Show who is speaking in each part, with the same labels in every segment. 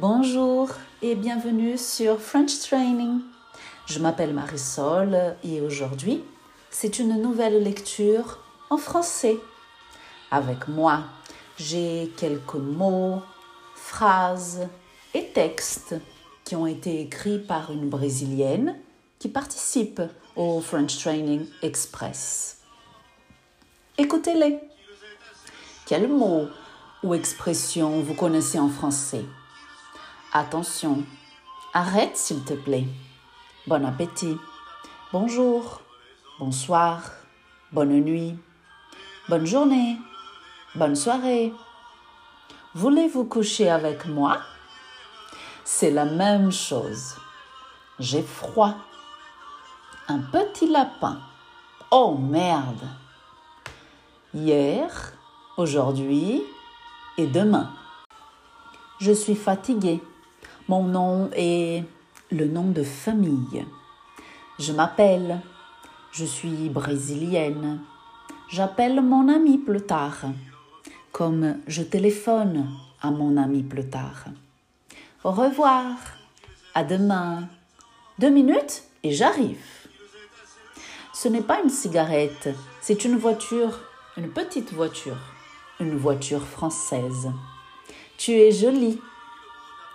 Speaker 1: Bonjour et bienvenue sur French Training. Je m'appelle Marisol et aujourd'hui, c'est une nouvelle lecture en français. Avec moi, j'ai quelques mots, phrases et textes qui ont été écrits par une Brésilienne qui participe au French Training Express. Écoutez-les. Quels mots ou expressions vous connaissez en français? Attention, arrête s'il te plaît. Bon appétit. Bonjour, bonsoir, bonne nuit, bonne journée, bonne soirée. Voulez-vous coucher avec moi? C'est la même chose. J'ai froid. Un petit lapin. Oh merde Hier, aujourd'hui et demain. Je suis fatiguée. Mon nom est le nom de famille. Je m'appelle. Je suis brésilienne. J'appelle mon ami plus tard. Comme je téléphone à mon ami plus tard. Au revoir. À demain. Deux minutes et j'arrive. Ce n'est pas une cigarette, c'est une voiture, une petite voiture, une voiture française. Tu es jolie.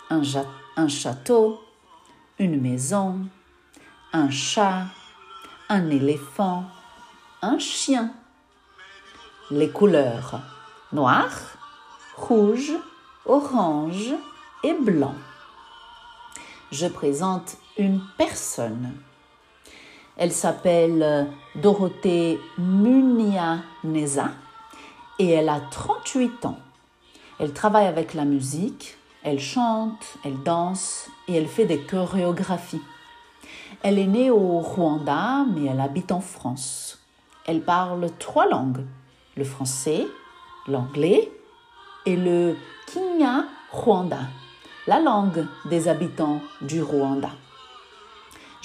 Speaker 1: Un, château, une maison, un chat, un éléphant, un chien. Les couleurs noir, rouge, orange et blanc. Je présente une personne. Elle s'appelle Dorothée Munia-Neza et elle a 38 ans. Elle travaille avec la musique, elle chante, elle danse et elle fait des chorégraphies. Elle est née au Rwanda mais elle habite en France. Elle parle trois langues, le français, l'anglais et le Kinya-Rwanda, la langue des habitants du Rwanda.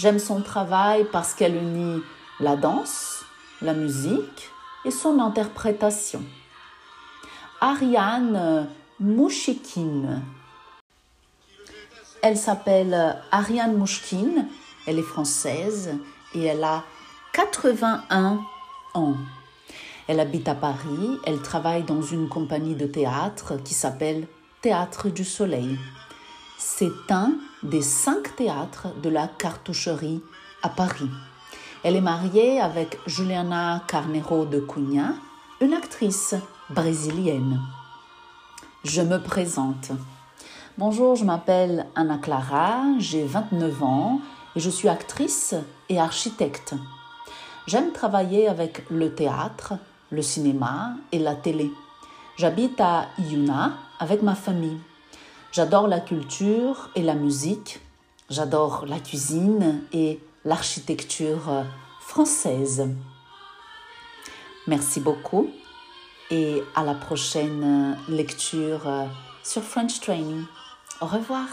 Speaker 1: J'aime son travail parce qu'elle unit la danse, la musique et son interprétation. Ariane Mouchikine. Elle s'appelle Ariane Mouchkine, elle est française et elle a 81 ans. Elle habite à Paris, elle travaille dans une compagnie de théâtre qui s'appelle Théâtre du Soleil. C'est un des cinq théâtres de la cartoucherie à Paris. Elle est mariée avec Juliana Carneiro de Cunha, une actrice brésilienne. Je me présente. Bonjour, je m'appelle Anna Clara, j'ai 29 ans et je suis actrice et architecte. J'aime travailler avec le théâtre, le cinéma et la télé. J'habite à Yuna avec ma famille. J'adore la culture et la musique. J'adore la cuisine et l'architecture française. Merci beaucoup et à la prochaine lecture sur French Training. Au revoir.